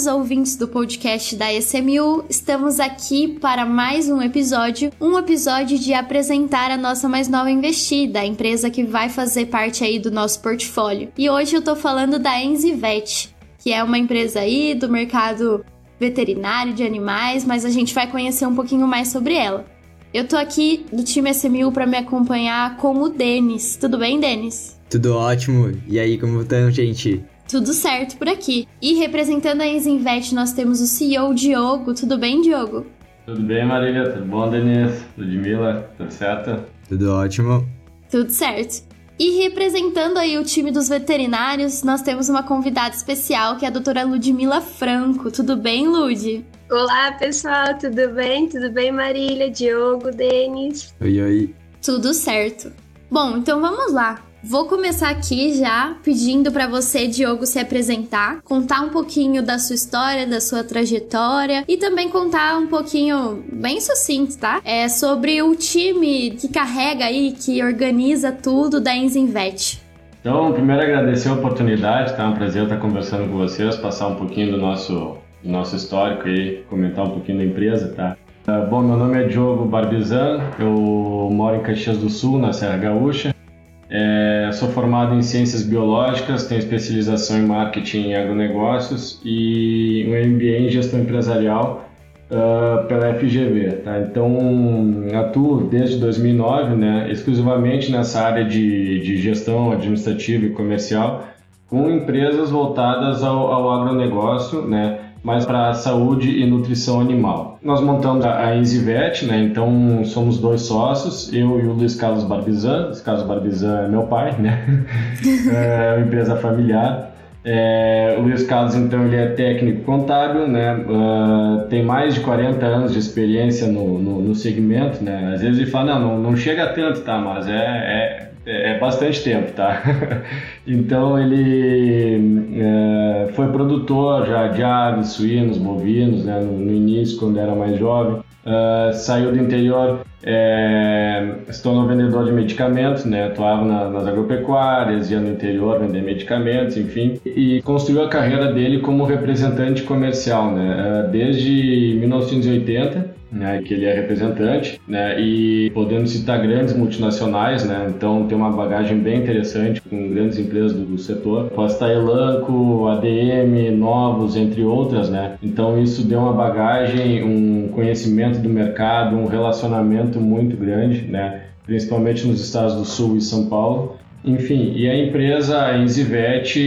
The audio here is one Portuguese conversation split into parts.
Prezados ouvintes do podcast da SMU, estamos aqui para mais um episódio, um episódio de apresentar a nossa mais nova investida, a empresa que vai fazer parte aí do nosso portfólio. E hoje eu tô falando da Enzivet, que é uma empresa aí do mercado veterinário de animais, mas a gente vai conhecer um pouquinho mais sobre ela. Eu tô aqui do time SMU para me acompanhar com o Denis. Tudo bem, Denis? Tudo ótimo. E aí, como estão, gente? Tudo certo por aqui. E representando a Enzinvet, nós temos o CEO Diogo. Tudo bem, Diogo? Tudo bem, Marília? Tudo bom, Denise? Ludmilla? Tudo certo? Tudo ótimo. Tudo certo. E representando aí o time dos veterinários, nós temos uma convidada especial que é a doutora Ludmila Franco. Tudo bem, Lud? Olá, pessoal, tudo bem? Tudo bem, Marília, Diogo, Denis? Oi, oi. Tudo certo. Bom, então vamos lá. Vou começar aqui já pedindo para você, Diogo, se apresentar, contar um pouquinho da sua história, da sua trajetória e também contar um pouquinho, bem sucinto, tá? É sobre o time que carrega aí, que organiza tudo da Enzinvet. Então, primeiro agradecer a oportunidade, tá? É um prazer estar conversando com vocês, passar um pouquinho do nosso, do nosso histórico e comentar um pouquinho da empresa, tá? Ah, bom, meu nome é Diogo Barbizan, eu moro em Caxias do Sul, na Serra Gaúcha. Sou formado em Ciências Biológicas, tenho especialização em Marketing e Agronegócios e um MBA em Gestão Empresarial uh, pela FGV. Tá? Então, atuo desde 2009 né, exclusivamente nessa área de, de gestão administrativa e comercial com empresas voltadas ao, ao agronegócio, né, mais para saúde e nutrição animal. Nós montamos a Enzivet, né? Então somos dois sócios, eu e o Luiz Carlos Barbizan. Luiz Carlos Barbizan é meu pai, né? é uma empresa familiar. É, o Luiz Carlos, então, ele é técnico contábil, né? Uh, tem mais de 40 anos de experiência no, no, no, segmento, né? Às vezes ele fala, não, não, não chega tanto, tá? Mas é, é é, é bastante tempo, tá? então ele é, foi produtor já de aves, suínos, bovinos, né? No, no início, quando era mais jovem. Uh, saiu do interior, é, se tornou vendedor de medicamentos, né? atuava na, nas agropecuárias, ia no interior vender medicamentos, enfim, e construiu a carreira dele como representante comercial, né? Uh, desde 1980 né, que ele é representante, né, e podendo citar grandes multinacionais, né, então tem uma bagagem bem interessante com grandes empresas do, do setor, Costa Elanco, ADM, Novos, entre outras, né, então isso deu uma bagagem, um conhecimento do mercado, um relacionamento muito grande, né, principalmente nos estados do Sul e São Paulo, enfim, e a empresa, a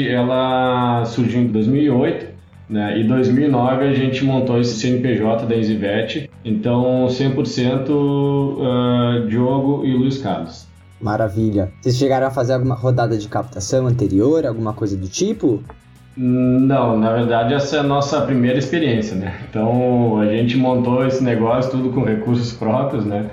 ela surgiu em 2008, né? Em 2009 a gente montou esse CNPJ da EasyVet, então 100% uh, Diogo e Luiz Carlos. Maravilha. Vocês chegaram a fazer alguma rodada de captação anterior, alguma coisa do tipo? Não, na verdade essa é a nossa primeira experiência, né? Então a gente montou esse negócio tudo com recursos próprios, né?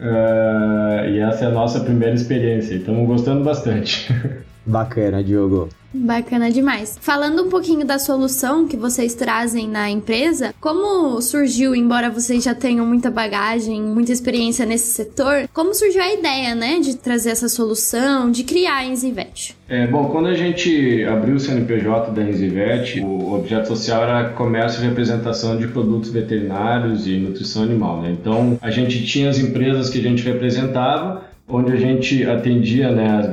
Uh, e essa é a nossa primeira experiência. Estamos gostando bastante. Bacana, Diogo. Bacana demais. Falando um pouquinho da solução que vocês trazem na empresa, como surgiu, embora vocês já tenham muita bagagem, muita experiência nesse setor, como surgiu a ideia, né, de trazer essa solução, de criar a Enzivet? É, bom, quando a gente abriu o CNPJ da Enzivet, o objeto social era comércio e representação de produtos veterinários e nutrição animal, né? Então, a gente tinha as empresas que a gente representava onde a gente atendia né, as,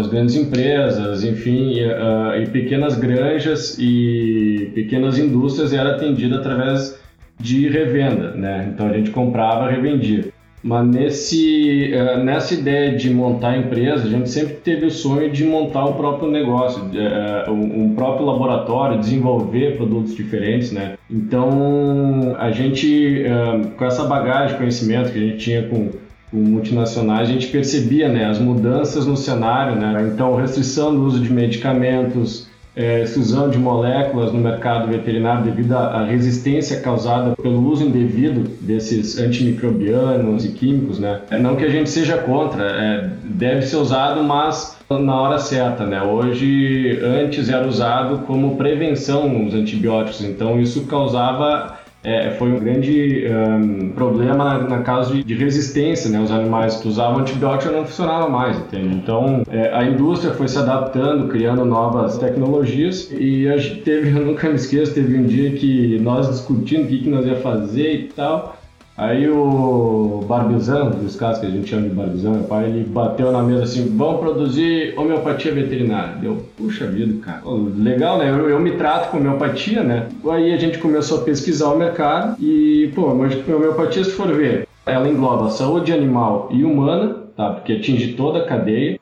as grandes empresas, enfim, uh, e pequenas granjas e pequenas indústrias era atendida através de revenda, né? Então a gente comprava, revendia. Mas nesse, uh, nessa ideia de montar a empresa, a gente sempre teve o sonho de montar o próprio negócio, uh, um próprio laboratório, desenvolver produtos diferentes, né? Então a gente, uh, com essa bagagem de conhecimento que a gente tinha com com multinacionais, a gente percebia né, as mudanças no cenário, né? então restrição do uso de medicamentos, é, exclusão de moléculas no mercado veterinário devido à resistência causada pelo uso indevido desses antimicrobianos e químicos, né? É, não que a gente seja contra, é, deve ser usado, mas na hora certa, né? Hoje, antes era usado como prevenção os antibióticos, então isso causava é, foi um grande um, problema na, na causa de, de, resistência, né? Os animais que usavam antibiótico não funcionavam mais, entende? Então, é, a indústria foi se adaptando, criando novas tecnologias e a gente teve, eu nunca me esqueço, teve um dia que nós discutindo o que, que nós ia fazer e tal, Aí o Barbizão, dos casos que a gente chama de Barbizão, meu pai, ele bateu na mesa assim, vamos produzir homeopatia veterinária. Deu, puxa vida, cara, legal, né? Eu, eu, me trato com homeopatia, né? Aí a gente começou a pesquisar o mercado e, pô, a homeopatia, se for ver, ela engloba a saúde animal e humana, tá? Porque atinge toda a cadeia,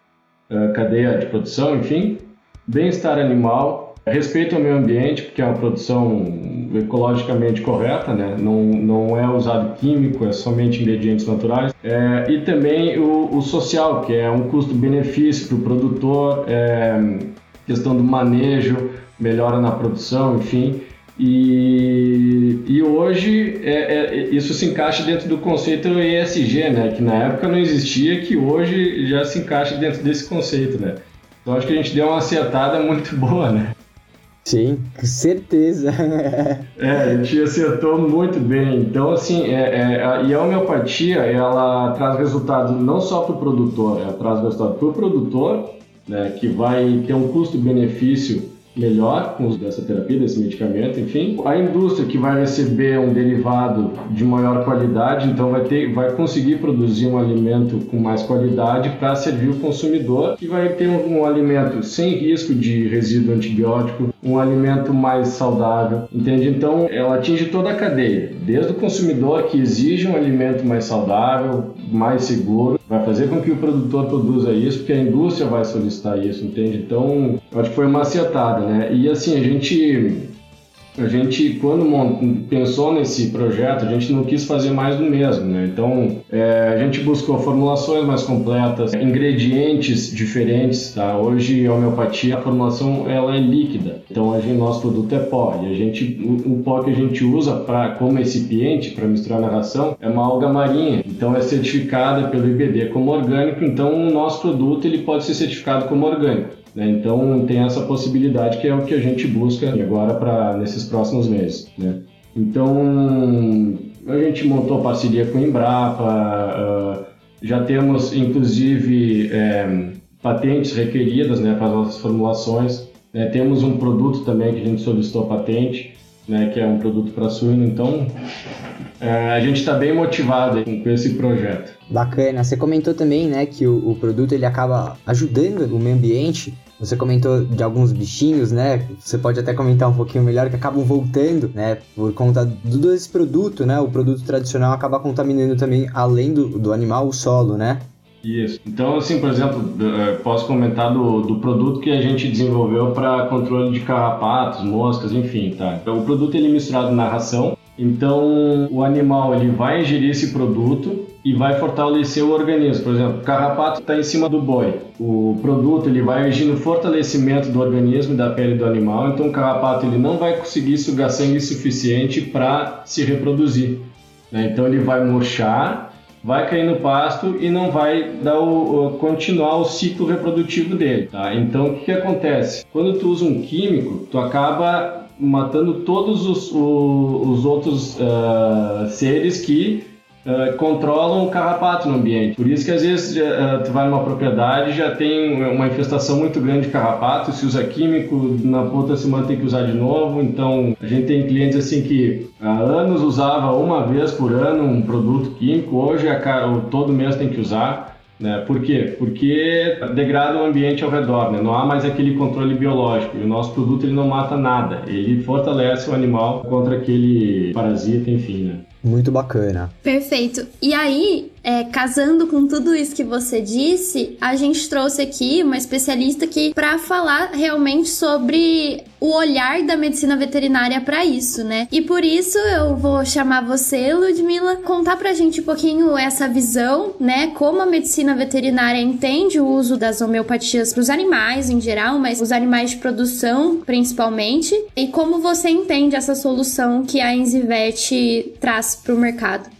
a cadeia de produção, enfim, bem-estar animal, Respeito ao meio ambiente, porque é uma produção ecologicamente correta, né? não, não é usado químico, é somente ingredientes naturais. É, e também o, o, social, que é um custo-benefício para o produtor, é, questão do manejo, melhora na produção, enfim. E, e hoje é, é, isso se encaixa dentro do conceito ESG, né? que na época não existia, que hoje já se encaixa dentro desse conceito. Né? Então acho que a gente deu uma acertada muito boa, né? Sim, certeza. é, a gente acertou muito bem. Então, assim, é, é, e a homeopatia, ela traz resultado não só para o produtor, ela traz resultado para o produtor, né, que vai ter um custo-benefício melhor com o uso dessa terapia, desse medicamento, enfim. A indústria que vai receber um derivado de maior qualidade, então vai ter, vai conseguir produzir um alimento com mais qualidade para servir o consumidor, que vai ter um, um, alimento sem risco de resíduo antibiótico, um alimento mais saudável, entende? Então ela atinge toda a cadeia, desde o consumidor que exige um alimento mais saudável, mais seguro, vai fazer com que o produtor produza isso, porque a indústria vai solicitar isso, entende? Então, acho que foi uma acertada, né? E assim, a gente a gente, quando pensou nesse projeto, a gente não quis fazer mais do mesmo, né? Então, é, a gente buscou formulações mais completas, ingredientes diferentes, tá? Hoje, a homeopatia, a formulação, ela é líquida. Então, a gente, nosso produto é pó. E a gente, o, o pó que a gente usa para como recipiente, para misturar na ração, é uma alga marinha. Então, é certificada pelo IBD como orgânico. Então, o nosso produto, ele pode ser certificado como orgânico. Né? Então tem essa possibilidade que é o que a gente busca agora para nesses próximos meses. Né? Então a gente montou parceria com a Embrapa, uh, já temos inclusive é, patentes requeridas né, para as nossas formulações. Né? Temos um produto também que a gente solicitou patente, né, que é um produto para suíno. Então é, a gente está bem motivado com esse projeto. Bacana. Você comentou também, né, que o, o, produto ele acaba ajudando o meio ambiente. Você comentou de alguns bichinhos, né? Você pode até comentar um pouquinho melhor que acabam voltando, né? Por conta do desse produto, né? O produto tradicional acaba contaminando também, além do, do animal, o solo, né? Isso. Então, assim, por exemplo, é, posso comentar do, do produto que a gente desenvolveu para controle de carrapatos, moscas, enfim, tá? Então, o produto ele é misturado na ração então, o animal ele vai ingerir esse produto e vai fortalecer o organismo. Por exemplo, o carrapato está em cima do boi. O produto ele vai agir no fortalecimento do organismo e da pele do animal. Então, o carrapato ele não vai conseguir sugar sangue suficiente para se reproduzir. Né? Então, ele vai murchar, vai cair no pasto e não vai dar o, continuar o ciclo reprodutivo dele. Tá? Então, o que, que acontece? Quando tu usa um químico, tu acaba matando todos os, os outros uh, seres que uh, controlam o carrapato no ambiente. Por isso que às vezes uh, tu vai numa propriedade já tem uma infestação muito grande de carrapato, se usa químico, na outra semana tem que usar de novo. Então a gente tem clientes assim que há anos usava uma vez por ano um produto químico, hoje a, todo mês tem que usar. Né? Por quê? Porque degrada o ambiente ao redor, né? não há mais aquele controle biológico. E o nosso produto ele não mata nada, ele fortalece o animal contra aquele parasita, enfim. Né? Muito bacana. Perfeito. E aí, é, casando com tudo isso que você disse, a gente trouxe aqui uma especialista aqui para falar realmente sobre o olhar da medicina veterinária para isso, né? E por isso eu vou chamar você, Ludmila, contar pra gente um pouquinho essa visão, né? Como a medicina veterinária entende o uso das homeopatias para os animais em geral, mas os animais de produção principalmente, e como você entende essa solução que a Enzivete traz para o mercado.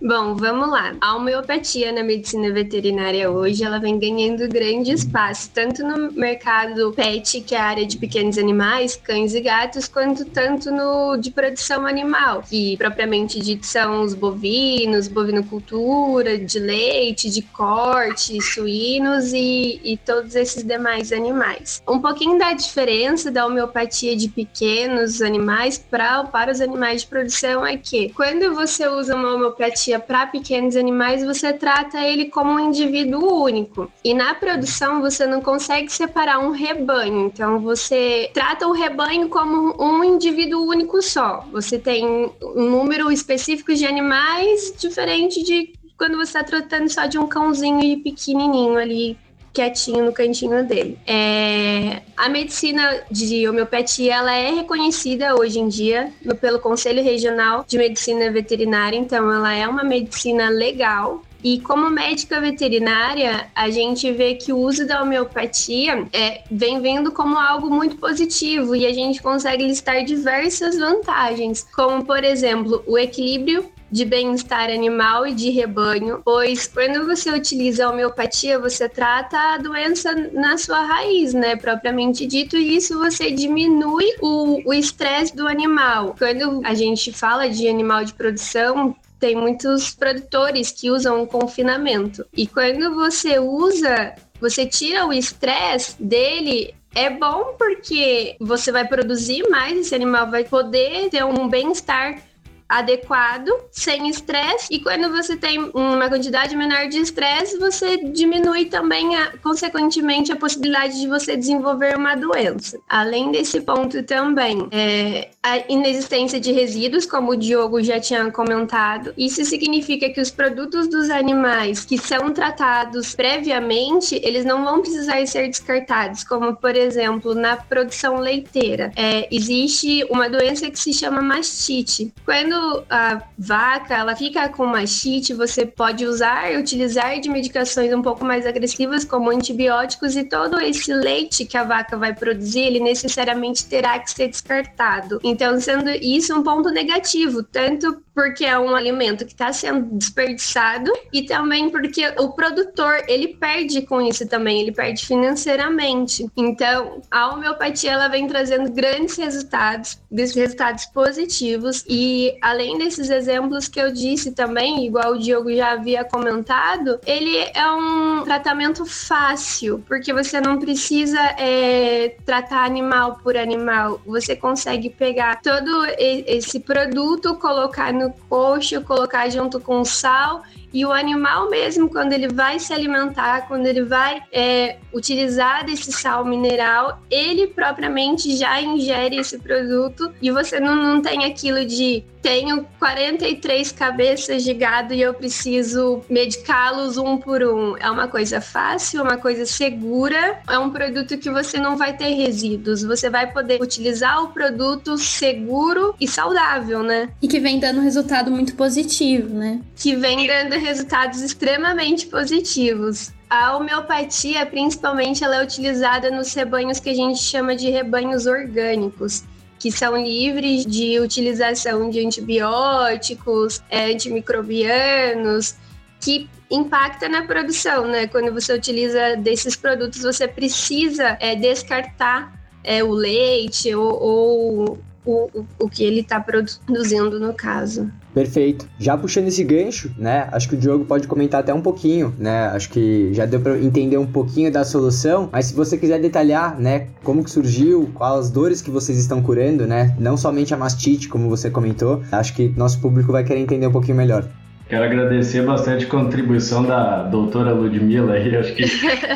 Bom, vamos lá. A homeopatia na medicina veterinária hoje, ela vem ganhando grande espaço, tanto no mercado pet, que é a área de pequenos animais, cães e gatos, quanto tanto no de produção animal, que propriamente dito são os bovinos, bovinocultura, de leite, de corte, suínos e, e todos esses demais animais. Um pouquinho da diferença da homeopatia de pequenos animais pra, para os animais de produção é que quando você usa uma homeopatia para pequenos animais, você trata ele como um indivíduo único. E na produção, você não consegue separar um rebanho. Então, você trata o rebanho como um indivíduo único só. Você tem um número específico de animais diferente de quando você está tratando só de um cãozinho pequenininho ali quietinho no cantinho dele. É, a medicina de homeopatia ela é reconhecida hoje em dia pelo Conselho Regional de Medicina Veterinária, então ela é uma medicina legal. E como médica veterinária, a gente vê que o uso da homeopatia é, vem vendo como algo muito positivo. E a gente consegue listar diversas vantagens, como por exemplo o equilíbrio de bem-estar animal e de rebanho, pois quando você utiliza a homeopatia, você trata a doença na sua raiz, né, propriamente dito, e isso você diminui o estresse do animal. Quando a gente fala de animal de produção, tem muitos produtores que usam o confinamento. E quando você usa, você tira o estresse dele, é bom porque você vai produzir mais, esse animal vai poder ter um bem-estar adequado, sem estresse, e quando você tem uma quantidade menor de estresse, você diminui também, a, consequentemente, a possibilidade de você desenvolver uma doença. Além desse ponto também, é, a inexistência de resíduos, como o Diogo já tinha comentado, isso significa que os produtos dos animais que são tratados previamente, eles não vão precisar ser descartados, como, por exemplo, na produção leiteira. É, existe uma doença que se chama mastite. Quando a vaca ela fica com mastite, você pode usar utilizar de medicações um pouco mais agressivas, como antibióticos, e todo esse leite que a vaca vai produzir, ele necessariamente terá que ser descartado. Então, sendo isso um ponto negativo, tanto porque é um alimento que está sendo desperdiçado e também porque o produtor ele perde com isso também, ele perde financeiramente. Então, a homeopatia ela vem trazendo grandes resultados, resultados positivos e além desses exemplos que eu disse também, igual o Diogo já havia comentado, ele é um tratamento fácil, porque você não precisa é, tratar animal por animal, você consegue pegar todo esse produto, colocar no coxo, colocar junto com sal e o animal mesmo, quando ele vai se alimentar, quando ele vai é, utilizar desse sal mineral, ele propriamente já ingere esse produto e você não, não tem aquilo de tenho 43 cabeças de gado e eu preciso medicá-los um por um. É uma coisa fácil, é uma coisa segura, é um produto que você não vai ter resíduos, você vai poder utilizar o produto seguro e saudável, né? E que vem dando resultado muito positivo, né? Que vem dando resultados extremamente positivos. A homeopatia, principalmente, ela é utilizada nos rebanhos que a gente chama de rebanhos orgânicos, que são livres de utilização de antibióticos, é, antimicrobianos, que impacta na produção, né? Quando você utiliza desses produtos, você precisa é, descartar é, o leite ou, ou o, o que ele está produzindo no caso. Perfeito. Já puxando esse gancho, né? Acho que o Diogo pode comentar até um pouquinho, né? Acho que já deu para entender um pouquinho da solução, mas se você quiser detalhar, né, como que surgiu, quais as dores que vocês estão curando, né? Não somente a mastite, como você comentou, acho que nosso público vai querer entender um pouquinho melhor. Quero agradecer bastante a contribuição da doutora Ludmilla aí. Acho que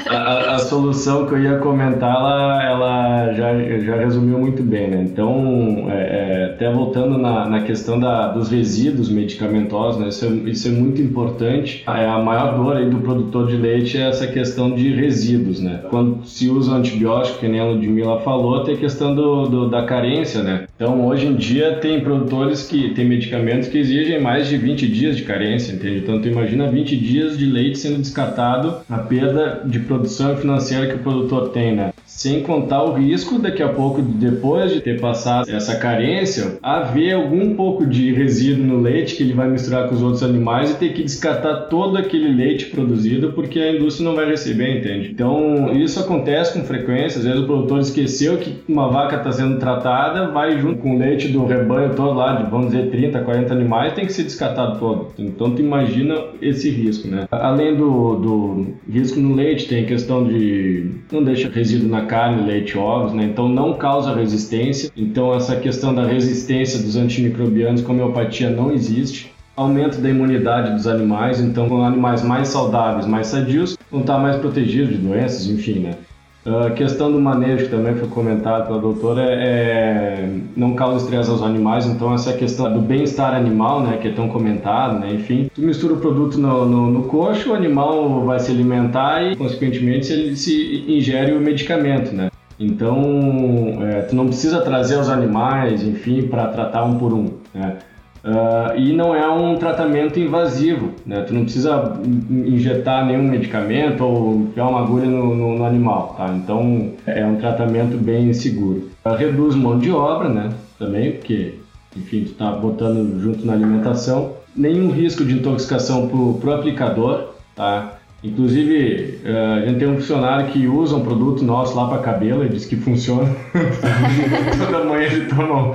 a, a, solução que eu ia comentar, ela, ela já, já resumiu muito bem, né? Então, é, é, até voltando na, na questão da, dos resíduos medicamentosos, né? Isso é, isso é muito importante. É, a maior dor aí do produtor de leite é essa questão de resíduos, né? Quando se usa antibiótico, que nem a Ludmilla falou, tem a questão do, do, da carência, né? Então, hoje em dia, tem produtores que tem medicamentos que exigem mais de 20 dias de carência carência, entende? Então tu imagina 20 dias de leite sendo descartado, a perda de produção financeira que o produtor tem, né? Sem contar o risco daqui a pouco, depois de ter passado essa carência, haver algum pouco de resíduo no leite que ele vai misturar com os outros animais e ter que descartar todo aquele leite produzido porque a indústria não vai receber, entende? Então isso acontece com frequência, às vezes o produtor esqueceu que uma vaca está sendo tratada, vai junto com o leite do rebanho todo lá, de vamos dizer 30, 40 animais, tem que ser descartado todo. Então tu imagina esse risco, né? Além do, do risco no leite, tem a questão de não deixa resíduo na carne, leite, ovos, né? Então não causa resistência. Então essa questão da resistência dos antimicrobianos com homeopatia não existe. Aumento da imunidade dos animais, então com animais mais saudáveis, mais sadios, vão estar mais protegidos de doenças, enfim, né? A questão do manejo, que também foi comentado pela doutora, é, é, não causa estresse aos animais, então essa questão do bem-estar animal, né, que é tão comentado, né, enfim. Tu mistura o produto no, no, no coxo, o animal vai se alimentar e, consequentemente, ele se ingere o medicamento, né. Então, é, tu não precisa trazer os animais, enfim, para tratar um por um, né. Uh, e não é um tratamento invasivo, né? Tu não precisa injetar nenhum medicamento ou enfiar uma agulha no, no, no animal, tá? Então é um tratamento bem seguro. Uh, reduz mão de obra, né? Também, porque, enfim, tu está botando junto na alimentação. Nenhum risco de intoxicação para o aplicador, tá? Inclusive, eh, a gente tem um funcionário que usa um produto nosso lá para cabelo e diz que funciona. Toda manhã ele toma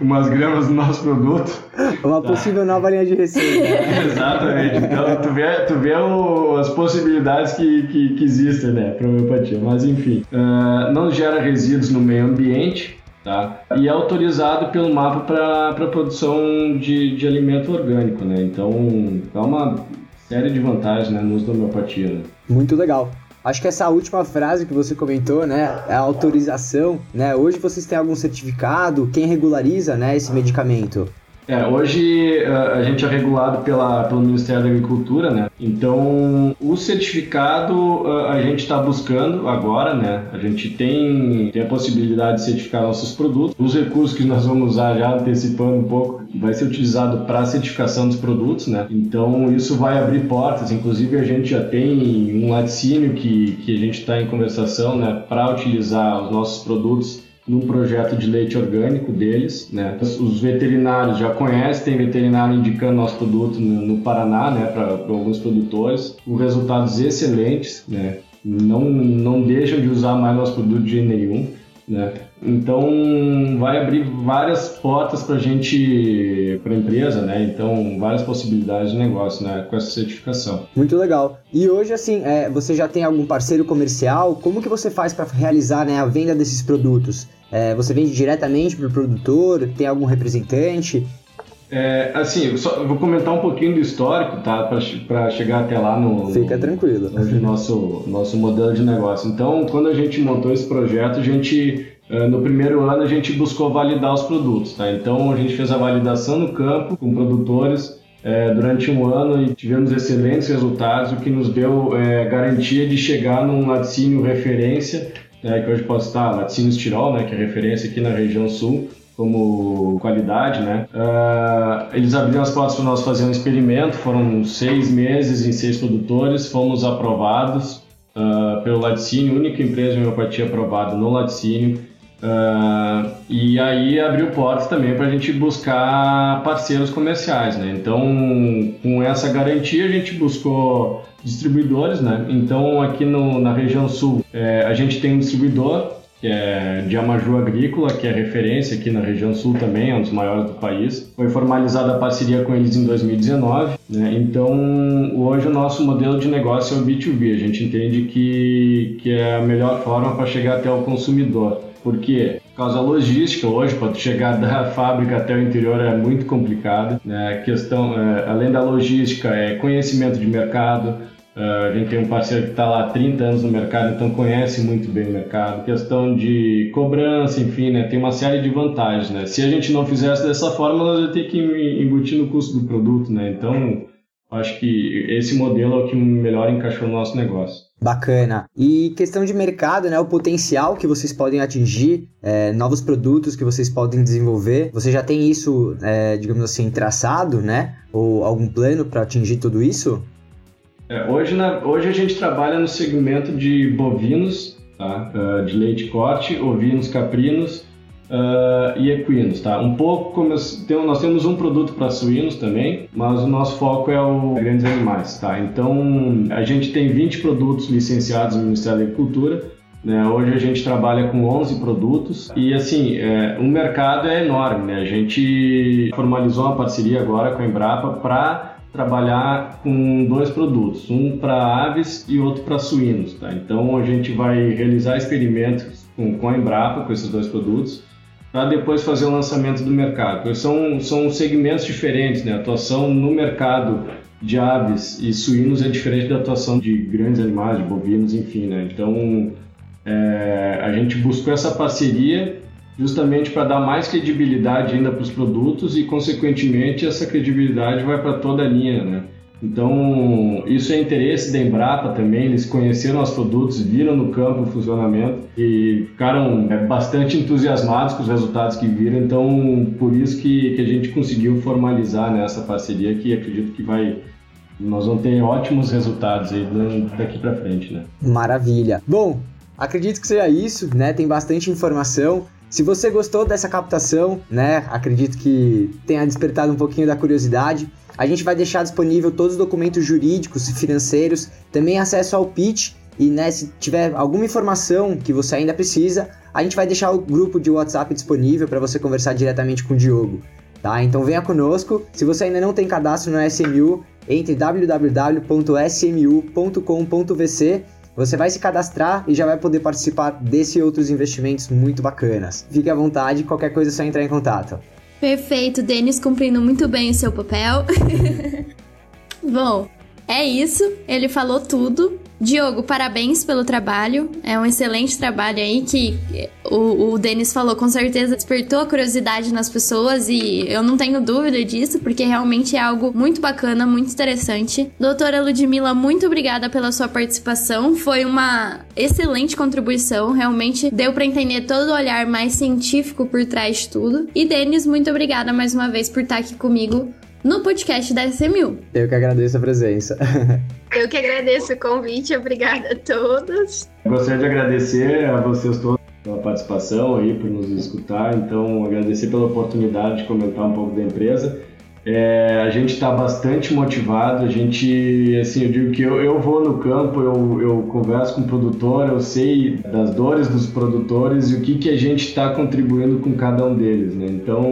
umas gramas do nosso produto. Uma tá. possível nova linha de receita. Exatamente. Então, tu vê, tu vê o, as possibilidades que, que, que existem né, para homeopatia. Mas, enfim, uh, não gera resíduos no meio ambiente. Tá? E é autorizado pelo mapa para produção de, de alimento orgânico. Né? Então, é uma série de vantagens né, no uso da homeopatia. Né? Muito legal. Acho que essa última frase que você comentou, né, é a autorização, né? Hoje vocês têm algum certificado? Quem regulariza, né, esse medicamento? É, hoje eh, a gente é regulado pela, pelo Ministério da Agricultura, né? Então, o certificado eh, a gente está buscando agora, né? A gente tem, tem a possibilidade de certificar nossos produtos. Os recursos que nós vamos usar, já antecipando um pouco, vai ser utilizado para a certificação dos produtos, né? Então, isso vai abrir portas. Inclusive, a gente já tem um laticínio que, que a gente está em conversação, né? Para utilizar os nossos produtos num projeto de leite orgânico deles, né? Os veterinários já conhecem, tem veterinário indicando nosso produto no, Paraná, né, para alguns produtores, com resultados excelentes, né? Não, não deixam de usar mais nosso produto de nenhum. Né? Então vai abrir várias portas para a gente, para a empresa, né? Então várias possibilidades de negócio, né? Com essa certificação. Muito legal. E hoje assim, é, você já tem algum parceiro comercial? Como que você faz para realizar né, a venda desses produtos? É, você vende diretamente para o produtor? Tem algum representante? É, assim, eu, só, eu vou comentar um pouquinho do histórico, tá? Para chegar até lá no. Fica tranquilo. No nosso, nosso modelo de negócio. Então, quando a gente montou esse projeto, a gente. É, no primeiro ano a gente buscou validar os produtos, tá? Então a gente fez a validação no campo com produtores é, durante um ano e tivemos excelentes resultados, o que nos deu é, garantia de chegar num laticínio referência, né, que hoje posso estar laticínio estirol, né, que é referência aqui na região sul, como qualidade, né? Uh, eles abriram as portas para nós fazer um experimento, foram seis meses em seis produtores, fomos aprovados uh, pelo Laticínio, única empresa de homeopatia aprovada no Laticínio, uh, e aí abriu portas também para a gente buscar parceiros comerciais, né? Então, com essa garantia, a gente buscou distribuidores, né? Então, aqui no, na região sul, é, a gente tem um distribuidor que é de Amaju Agrícola, que é referência aqui na região sul também, é um dos maiores do país. Foi formalizada a parceria com eles em 2019, né? então hoje o nosso modelo de negócio é o B2B, a gente entende que, que é a melhor forma para chegar até o consumidor. Por quê? Por causa da logística, hoje, para chegar da fábrica até o interior é muito complicado. Né? A questão, é, além da logística, é conhecimento de mercado, Uh, a gente tem um parceiro que está lá há 30 anos no mercado, então conhece muito bem o mercado. Questão de cobrança, enfim, né, tem uma série de vantagens. Né? Se a gente não fizesse dessa forma, nós ia ter que embutir no custo do produto. Né? Então, Acho que esse modelo é o que melhor encaixou no nosso negócio. Bacana. E questão de mercado, né? O potencial que vocês podem atingir, é, novos produtos que vocês podem desenvolver. Você já tem isso, é, digamos assim, traçado, né? Ou algum plano para atingir tudo isso? É, hoje, na, hoje a gente trabalha no segmento de bovinos, tá? Uh, de leite corte, ovinos caprinos uh, e equinos, tá? Um pouco como nós temos um produto para suínos também, mas o nosso foco é o grandes animais, tá? Então a gente tem 20 produtos licenciados no Ministério da Agricultura. Né? Hoje a gente trabalha com 11 produtos e assim é, o mercado é enorme. Né? A gente formalizou uma parceria agora com a Embrapa para trabalhar com dois produtos, um para aves e outro para suínos. Tá? Então a gente vai realizar experimentos com, com a Embrapa com esses dois produtos para depois fazer o lançamento do mercado. São, são segmentos diferentes, né? A atuação no mercado de aves e suínos é diferente da atuação de grandes animais, de bovinos, enfim, né? Então, é, a gente buscou essa parceria justamente para dar mais credibilidade ainda para os produtos e, consequentemente, essa credibilidade vai para toda a linha, né? Então, isso é interesse da Embrapa também, eles conheceram os produtos, viram no campo o funcionamento e ficaram é, bastante entusiasmados com os resultados que viram, então por isso que, que a gente conseguiu formalizar né, parceria que acredito que vai nós vamos ter ótimos resultados aí daqui para frente, né? Maravilha. Bom, acredito que seja isso, né? Tem bastante informação. Se você gostou dessa captação, né? Acredito que tenha despertado um pouquinho da curiosidade. A gente vai deixar disponível todos os documentos jurídicos e financeiros, também acesso ao pitch e né, se tiver alguma informação que você ainda precisa, a gente vai deixar o grupo de WhatsApp disponível para você conversar diretamente com o Diogo. Tá? Então venha conosco. Se você ainda não tem cadastro no SMU, entre www.smu.com.vc. Você vai se cadastrar e já vai poder participar desse e outros investimentos muito bacanas. Fique à vontade, qualquer coisa é só entrar em contato. Perfeito, Denis cumprindo muito bem o seu papel. Bom, é isso, ele falou tudo. Diogo, parabéns pelo trabalho. É um excelente trabalho aí que o, o Denis falou, com certeza despertou a curiosidade nas pessoas e eu não tenho dúvida disso, porque realmente é algo muito bacana, muito interessante. Doutora Ludmila, muito obrigada pela sua participação. Foi uma excelente contribuição, realmente deu para entender todo o olhar mais científico por trás de tudo. E Denis, muito obrigada mais uma vez por estar aqui comigo no podcast da SMU. Eu que agradeço a presença. Eu que agradeço o convite, obrigada a todos. Gostaria de agradecer a vocês todos pela participação aí, por nos escutar. Então, agradecer pela oportunidade de comentar um pouco da empresa. É, a gente está bastante motivado, a gente, assim, eu digo que eu, eu vou no campo, eu, eu converso com o produtor, eu sei das dores dos produtores e o que, que a gente está contribuindo com cada um deles, né? Então,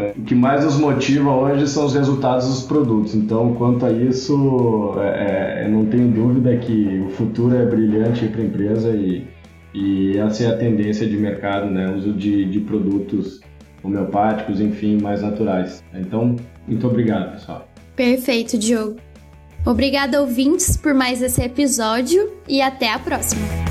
é, o que mais nos motiva hoje são os resultados dos produtos. Então, quanto a isso, é, é não tenho dúvida que o futuro é brilhante para a empresa e, e essa é a tendência de mercado, né? O uso de, de produtos homeopáticos, enfim, mais naturais. Então, muito obrigado, pessoal. Perfeito, Diogo. Obrigada, ouvintes, por mais esse episódio e até a próxima.